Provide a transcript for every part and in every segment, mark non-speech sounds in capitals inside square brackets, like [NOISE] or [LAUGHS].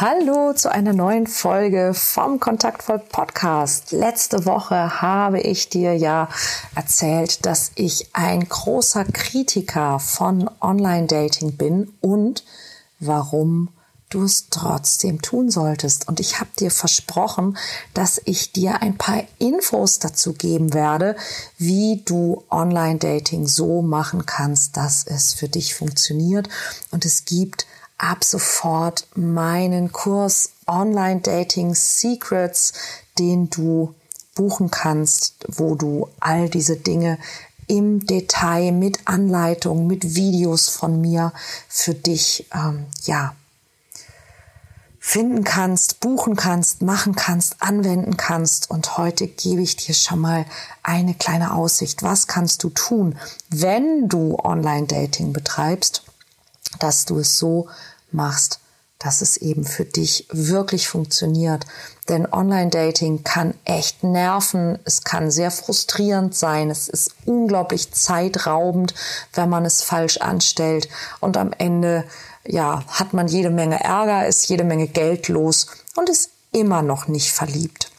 Hallo zu einer neuen Folge vom Kontaktvoll Podcast. Letzte Woche habe ich dir ja erzählt, dass ich ein großer Kritiker von Online-Dating bin und warum du es trotzdem tun solltest. Und ich habe dir versprochen, dass ich dir ein paar Infos dazu geben werde, wie du Online-Dating so machen kannst, dass es für dich funktioniert. Und es gibt ab sofort meinen Kurs Online Dating Secrets, den du buchen kannst, wo du all diese Dinge im Detail mit Anleitung, mit Videos von mir für dich, ähm, ja, finden kannst, buchen kannst, machen kannst, anwenden kannst. Und heute gebe ich dir schon mal eine kleine Aussicht. Was kannst du tun, wenn du Online-Dating betreibst, dass du es so machst, dass es eben für dich wirklich funktioniert. Denn Online-Dating kann echt nerven, es kann sehr frustrierend sein, es ist unglaublich zeitraubend, wenn man es falsch anstellt und am Ende ja, hat man jede Menge Ärger, ist jede Menge Geld los und ist immer noch nicht verliebt.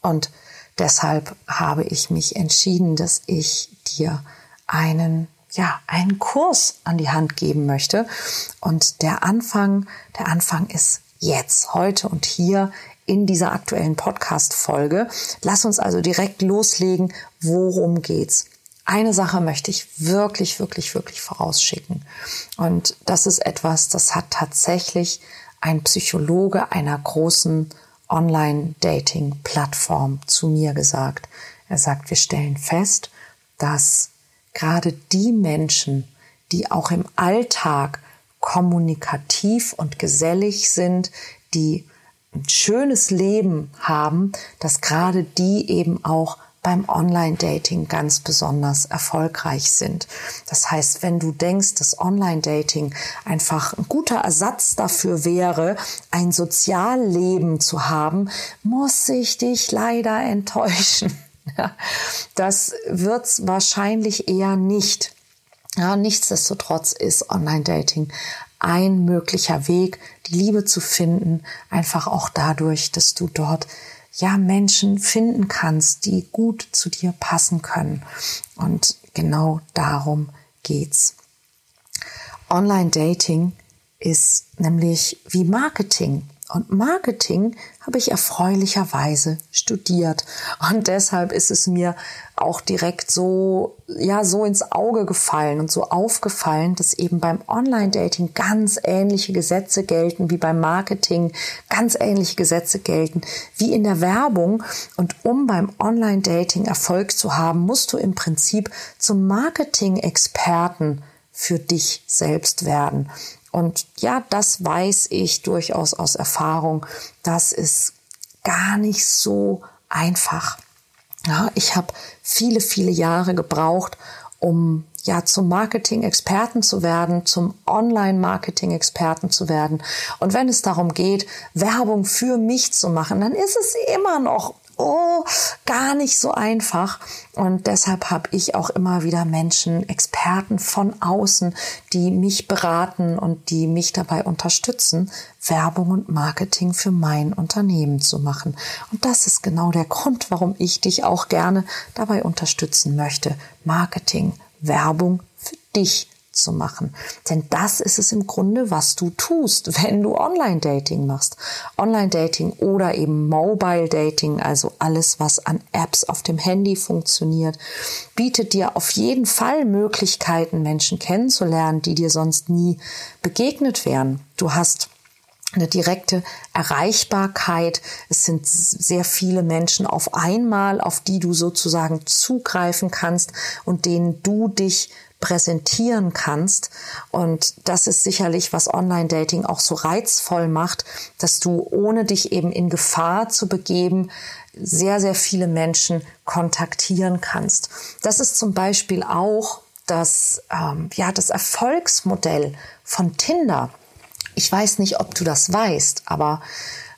Und deshalb habe ich mich entschieden, dass ich dir einen ja, einen Kurs an die Hand geben möchte. Und der Anfang, der Anfang ist jetzt, heute und hier in dieser aktuellen Podcast-Folge. Lass uns also direkt loslegen. Worum geht's? Eine Sache möchte ich wirklich, wirklich, wirklich vorausschicken. Und das ist etwas, das hat tatsächlich ein Psychologe einer großen Online-Dating-Plattform zu mir gesagt. Er sagt, wir stellen fest, dass gerade die Menschen, die auch im Alltag kommunikativ und gesellig sind, die ein schönes Leben haben, dass gerade die eben auch beim Online-Dating ganz besonders erfolgreich sind. Das heißt, wenn du denkst, dass Online-Dating einfach ein guter Ersatz dafür wäre, ein Sozialleben zu haben, muss ich dich leider [LAUGHS] enttäuschen. [LAUGHS] Das wird's wahrscheinlich eher nicht. Ja, nichtsdestotrotz ist Online-Dating ein möglicher Weg, die Liebe zu finden, einfach auch dadurch, dass du dort ja Menschen finden kannst, die gut zu dir passen können. Und genau darum geht's. Online-Dating ist nämlich wie Marketing. Und Marketing habe ich erfreulicherweise studiert. Und deshalb ist es mir auch direkt so, ja, so ins Auge gefallen und so aufgefallen, dass eben beim Online-Dating ganz ähnliche Gesetze gelten wie beim Marketing, ganz ähnliche Gesetze gelten wie in der Werbung. Und um beim Online-Dating Erfolg zu haben, musst du im Prinzip zum Marketing-Experten für dich selbst werden. Und ja, das weiß ich durchaus aus Erfahrung. Das ist gar nicht so einfach. Ja, ich habe viele, viele Jahre gebraucht, um ja zum Marketing-Experten zu werden, zum Online-Marketing-Experten zu werden. Und wenn es darum geht, Werbung für mich zu machen, dann ist es immer noch oh, gar nicht so einfach. Und deshalb habe ich auch immer wieder Menschen, Experten von außen, die mich beraten und die mich dabei unterstützen, Werbung und Marketing für mein Unternehmen zu machen. Und das ist genau der Grund, warum ich dich auch gerne dabei unterstützen möchte. Marketing, Werbung für dich zu machen. Denn das ist es im Grunde, was du tust, wenn du Online-Dating machst. Online-Dating oder eben Mobile-Dating, also alles, was an Apps auf dem Handy funktioniert, bietet dir auf jeden Fall Möglichkeiten, Menschen kennenzulernen, die dir sonst nie begegnet wären. Du hast eine direkte Erreichbarkeit. Es sind sehr viele Menschen auf einmal, auf die du sozusagen zugreifen kannst und denen du dich präsentieren kannst. Und das ist sicherlich, was Online-Dating auch so reizvoll macht, dass du, ohne dich eben in Gefahr zu begeben, sehr, sehr viele Menschen kontaktieren kannst. Das ist zum Beispiel auch das, ähm, ja, das Erfolgsmodell von Tinder. Ich weiß nicht, ob du das weißt, aber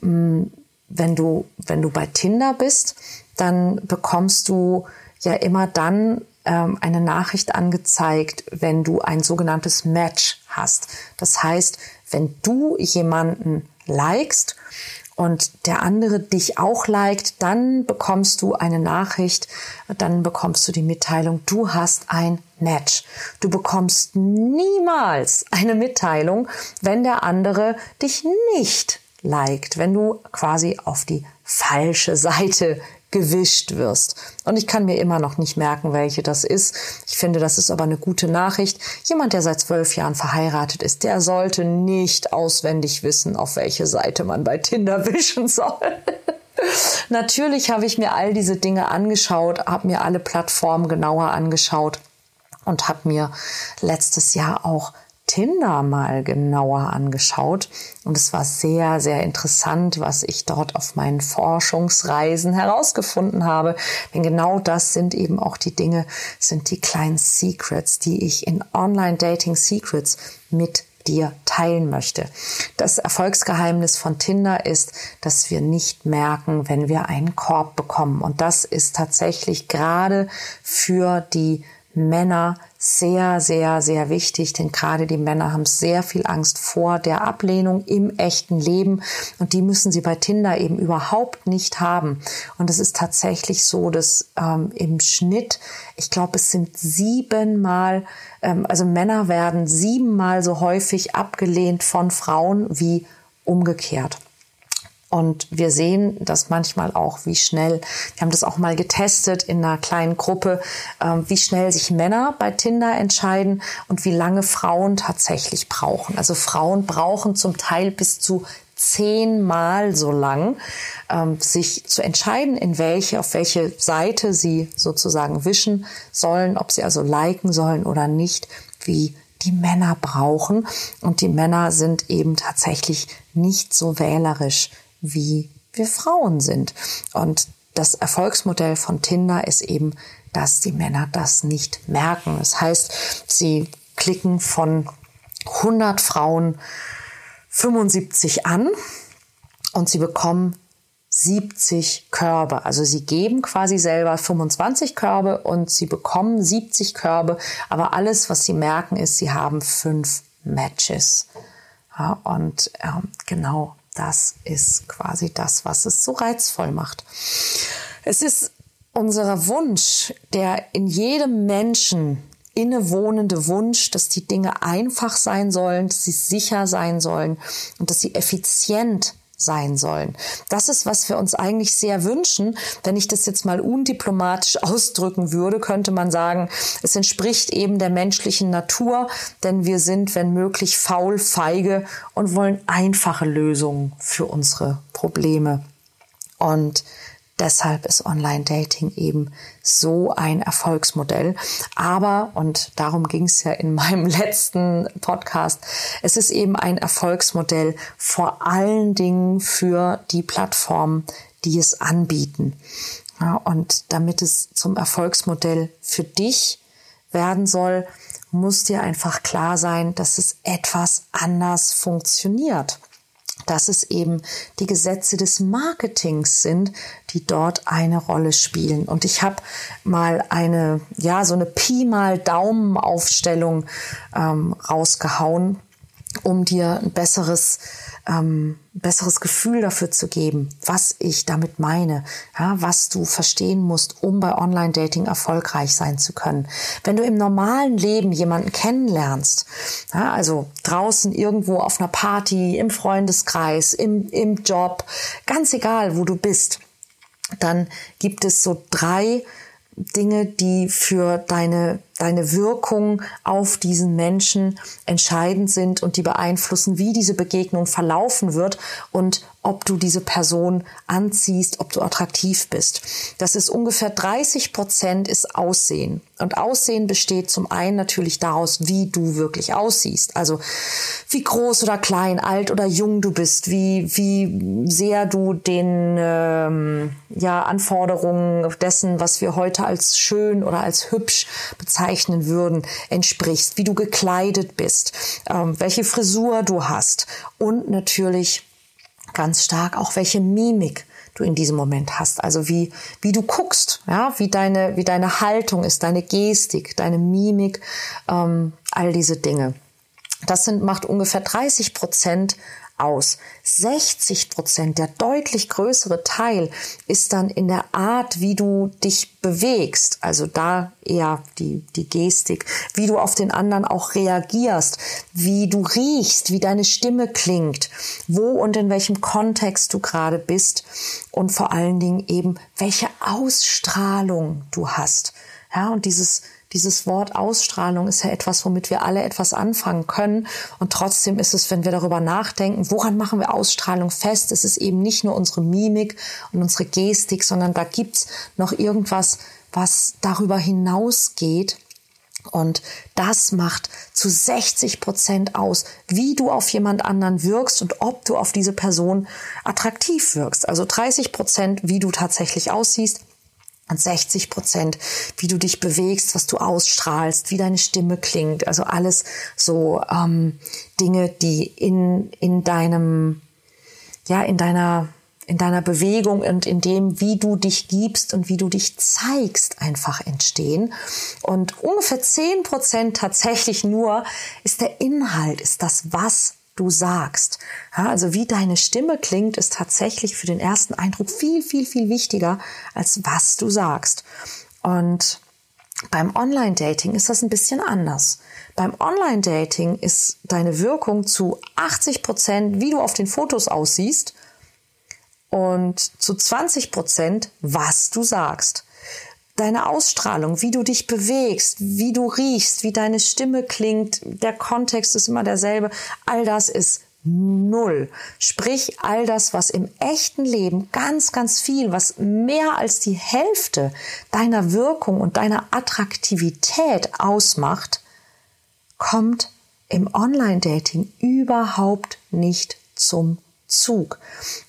mh, mm, wenn du, wenn du bei Tinder bist, dann bekommst du ja immer dann ähm, eine Nachricht angezeigt, wenn du ein sogenanntes Match hast. Das heißt, wenn du jemanden likest und der andere dich auch liked, dann bekommst du eine Nachricht, dann bekommst du die Mitteilung, du hast ein Match. Du bekommst niemals eine Mitteilung, wenn der andere dich nicht liked, wenn du quasi auf die falsche Seite gewischt wirst. Und ich kann mir immer noch nicht merken, welche das ist. Ich finde, das ist aber eine gute Nachricht. Jemand, der seit zwölf Jahren verheiratet ist, der sollte nicht auswendig wissen, auf welche Seite man bei Tinder [LAUGHS] wischen soll. [LAUGHS] Natürlich habe ich mir all diese Dinge angeschaut, habe mir alle Plattformen genauer angeschaut und habe mir letztes Jahr auch Tinder mal genauer angeschaut und es war sehr, sehr interessant, was ich dort auf meinen Forschungsreisen herausgefunden habe. Denn genau das sind eben auch die Dinge, sind die kleinen Secrets, die ich in Online Dating Secrets mit dir teilen möchte. Das Erfolgsgeheimnis von Tinder ist, dass wir nicht merken, wenn wir einen Korb bekommen. Und das ist tatsächlich gerade für die Männer sehr, sehr, sehr wichtig, denn gerade die Männer haben sehr viel Angst vor der Ablehnung im echten Leben und die müssen sie bei Tinder eben überhaupt nicht haben. Und es ist tatsächlich so, dass ähm, im Schnitt, ich glaube, es sind siebenmal, ähm, also Männer werden siebenmal so häufig abgelehnt von Frauen wie umgekehrt. Und wir sehen das manchmal auch, wie schnell, wir haben das auch mal getestet in einer kleinen Gruppe, ähm, wie schnell sich Männer bei Tinder entscheiden und wie lange Frauen tatsächlich brauchen. Also Frauen brauchen zum Teil bis zu zehnmal so lang, ähm, sich zu entscheiden, in welche, auf welche Seite sie sozusagen wischen sollen, ob sie also liken sollen oder nicht, wie die Männer brauchen. Und die Männer sind eben tatsächlich nicht so wählerisch wie wir Frauen sind. Und das Erfolgsmodell von Tinder ist eben, dass die Männer das nicht merken. Das heißt, sie klicken von 100 Frauen 75 an und sie bekommen 70 Körbe. Also sie geben quasi selber 25 Körbe und sie bekommen 70 Körbe. Aber alles, was sie merken, ist, sie haben fünf Matches. Ja, und ähm, genau das ist quasi das, was es so reizvoll macht. Es ist unser Wunsch, der in jedem Menschen innewohnende Wunsch, dass die Dinge einfach sein sollen, dass sie sicher sein sollen und dass sie effizient sein sollen. Das ist, was wir uns eigentlich sehr wünschen. Wenn ich das jetzt mal undiplomatisch [LAUGHS] ausdrücken würde, könnte man sagen, es entspricht eben der menschlichen Natur, denn wir sind, wenn möglich, faul, feige und wollen einfache Lösungen für unsere Probleme. Und Deshalb ist Online-Dating eben so ein Erfolgsmodell. Aber, und darum ging es ja in [LAUGHS] meinem letzten Podcast, es ist eben ein Erfolgsmodell vor allen Dingen für die Plattformen, die es anbieten. Ja, und damit es zum Erfolgsmodell für dich werden soll, muss dir einfach klar sein, dass es etwas anders funktioniert dass es eben die Gesetze des Marketings sind, die dort eine Rolle spielen. Und ich habe mal eine, ja, so eine Pi mal Daumen Aufstellung ähm, rausgehauen, um dir ein besseres ähm, besseres Gefühl dafür zu geben, was ich damit meine, ja, was du verstehen musst, um bei Online-Dating erfolgreich sein zu können. Wenn du im normalen Leben jemanden kennenlernst, ja, also draußen irgendwo auf einer Party, im Freundeskreis, im, im Job, ganz egal, wo du bist, dann gibt es so drei Dinge, die für deine, deine Wirkung auf diesen Menschen entscheidend sind und die beeinflussen, wie diese Begegnung verlaufen wird und ob du diese Person anziehst, ob du attraktiv bist. Das ist ungefähr 30 Prozent ist Aussehen. Und Aussehen besteht zum einen natürlich daraus, wie du wirklich aussiehst. Also wie groß oder klein, alt oder jung du bist, wie, wie sehr du den ähm, ja, Anforderungen dessen, was wir heute als schön oder als hübsch bezeichnen, bezeichnen würden, entsprichst, wie du gekleidet bist, ähm, welche Frisur du hast und natürlich ganz stark auch welche Mimik du in diesem Moment hast. Also wie, wie du guckst, ja, wie deine, wie deine Haltung ist, deine Gestik, deine Mimik, ähm, all diese Dinge. Das sind, macht ungefähr 30 Prozent aus. 60 Prozent, der deutlich größere Teil, ist dann in der Art, wie du dich bewegst. Also da eher die, die Gestik, wie du auf den anderen auch reagierst, wie du riechst, wie deine Stimme klingt, wo und in welchem Kontext du gerade bist und vor allen Dingen eben, welche Ausstrahlung du hast. Ja, und dieses, dieses Wort Ausstrahlung ist ja etwas, womit wir alle etwas anfangen können. Und trotzdem ist es, wenn wir darüber nachdenken, woran machen wir Ausstrahlung fest? Es ist eben nicht nur unsere Mimik und unsere Gestik, sondern da gibt's noch irgendwas, was darüber hinausgeht. Und das macht zu 60 Prozent aus, wie du auf jemand anderen wirkst und ob du auf diese Person attraktiv wirkst. Also 30 Prozent, wie du tatsächlich aussiehst, und 60 Prozent, wie du dich bewegst, was du ausstrahlst, wie deine Stimme klingt. Also alles so ähm, Dinge, die in, in deinem, ja, in deiner, in deiner Bewegung und in dem, wie du dich gibst und wie du dich zeigst, einfach entstehen. Und ungefähr 10 Prozent tatsächlich nur ist der Inhalt, ist das, was du sagst. Ja, also wie deine Stimme klingt, ist tatsächlich für den ersten Eindruck viel, viel, viel wichtiger, als was du sagst. Und beim Online-Dating ist das ein bisschen anders. Beim Online-Dating ist deine Wirkung zu 80 Prozent, wie du auf den Fotos aussiehst und zu 20 Prozent, was du sagst deine Ausstrahlung, wie du dich bewegst, wie du riechst, wie deine Stimme klingt, der Kontext ist immer derselbe, all das ist null. Sprich, all das, was im echten Leben ganz, ganz viel, was mehr als die Hälfte deiner Wirkung und deiner Attraktivität ausmacht, kommt im Online-Dating überhaupt nicht zum Zug,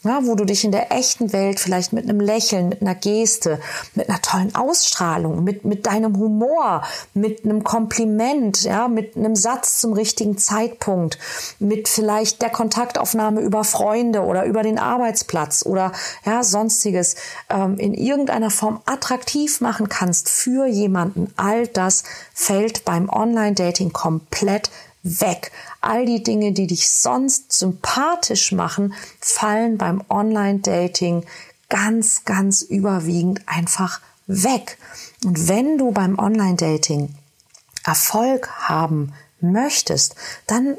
ja, wo du dich in der echten Welt vielleicht mit einem Lächeln, mit einer Geste, mit einer tollen Ausstrahlung, mit, mit deinem Humor, mit einem Kompliment, ja, mit einem Satz zum richtigen Zeitpunkt, mit vielleicht der Kontaktaufnahme über Freunde oder über den Arbeitsplatz oder ja, sonstiges ähm, in irgendeiner Form attraktiv machen kannst für jemanden. All das fällt beim Online-Dating komplett weg. All die Dinge, die dich sonst sympathisch machen, fallen beim Online-Dating ganz, ganz überwiegend einfach weg. Und wenn du beim Online-Dating Erfolg haben möchtest, dann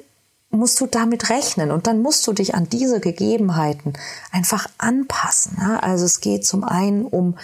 musst du damit rechnen und dann musst du dich an diese Gegebenheiten einfach anpassen. Also es geht zum einen um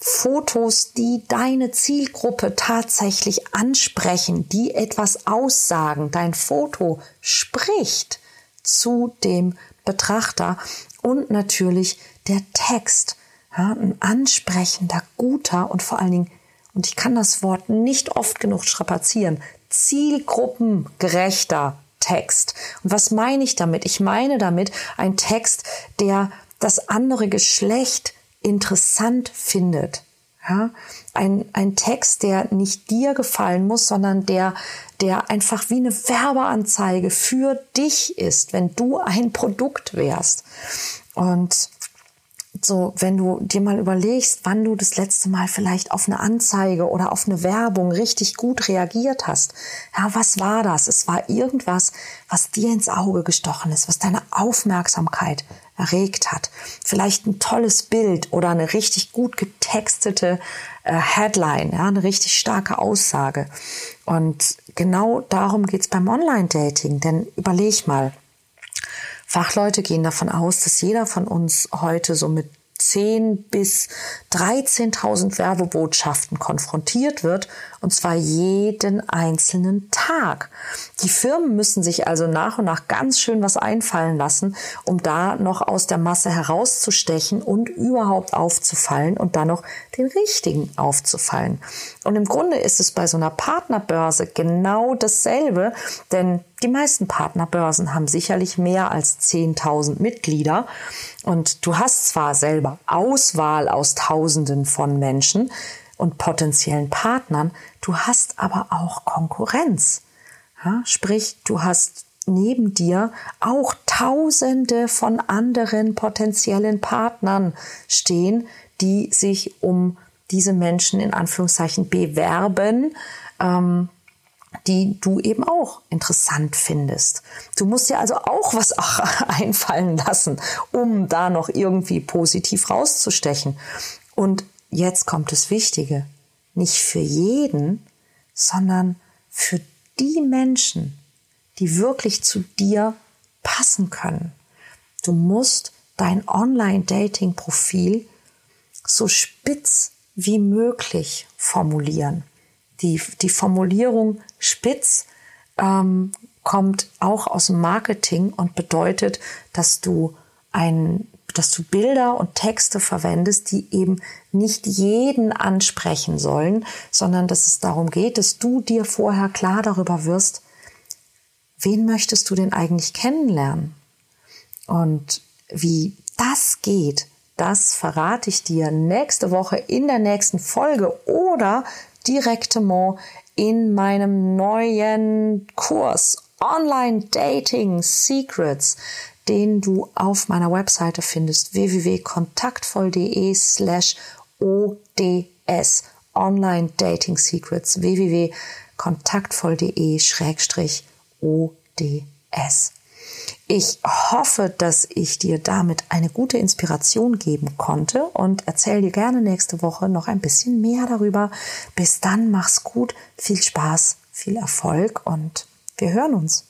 Fotos, die deine Zielgruppe tatsächlich ansprechen, die etwas aussagen. Dein Foto spricht zu dem Betrachter und natürlich der Text. Ein ansprechender, guter und vor allen Dingen, und ich kann das Wort nicht oft genug strapazieren, zielgruppengerechter Text. Und was meine ich damit? Ich meine damit ein Text, der das andere Geschlecht interessant findet. Ja, ein, ein Text, der nicht dir gefallen muss, sondern der, der einfach wie eine Werbeanzeige für dich ist, wenn du ein Produkt wärst. Und so, wenn du dir mal überlegst, wann du das letzte Mal vielleicht auf eine Anzeige oder auf eine Werbung richtig gut reagiert hast. Ja, was war das? Es war irgendwas, was dir ins Auge gestochen ist, was deine Aufmerksamkeit erregt hat. Vielleicht ein tolles Bild oder eine richtig gut getextete äh, Headline, ja, eine richtig starke Aussage. Und genau darum geht's beim Online-Dating. Denn überleg mal, Fachleute gehen davon aus, dass jeder von uns heute so mit 10 bis 13.000 Werbebotschaften konfrontiert wird, und zwar jeden einzelnen Tag. Die Firmen müssen sich also nach und nach ganz schön was einfallen lassen, um da noch aus der Masse herauszustechen und überhaupt aufzufallen und dann noch den richtigen aufzufallen. Und im Grunde ist es bei so einer Partnerbörse genau dasselbe, denn die meisten Partnerbörsen haben sicherlich mehr als 10.000 Mitglieder und du hast zwar selber Auswahl aus Tausenden von Menschen, und potenziellen Partnern. Du hast aber auch Konkurrenz. Ja, sprich, du hast neben dir auch Tausende von anderen potenziellen Partnern stehen, die sich um diese Menschen in Anführungszeichen bewerben, ähm, die du eben auch interessant findest. Du musst dir also auch was [LAUGHS] einfallen lassen, um da noch irgendwie positiv rauszustechen. Und jetzt kommt das Wichtige. Nicht für jeden, sondern für die Menschen, die wirklich zu dir passen können. Du musst dein Online-Dating-Profil so spitz wie möglich formulieren. Die, die Formulierung spitz ähm, kommt auch aus dem Marketing und bedeutet, dass du ein, dass du Bilder und Texte verwendest, die eben nicht jeden ansprechen sollen, sondern dass es darum geht, dass du dir vorher klar darüber wirst, wen möchtest du denn eigentlich kennenlernen? Und wie das geht, das verrate ich dir nächste Woche in der nächsten Folge oder direktement in meinem neuen Kurs Online Dating Secrets, den du auf meiner Webseite findest www.kontaktvoll.de slash ODS Online Dating Secrets www.kontaktvoll.de schrägstrich ODS. Ich hoffe, dass ich dir damit eine gute Inspiration geben konnte und erzähle dir gerne nächste Woche noch ein bisschen mehr darüber. Bis dann, mach's gut, viel Spaß, viel Erfolg und wir hören uns.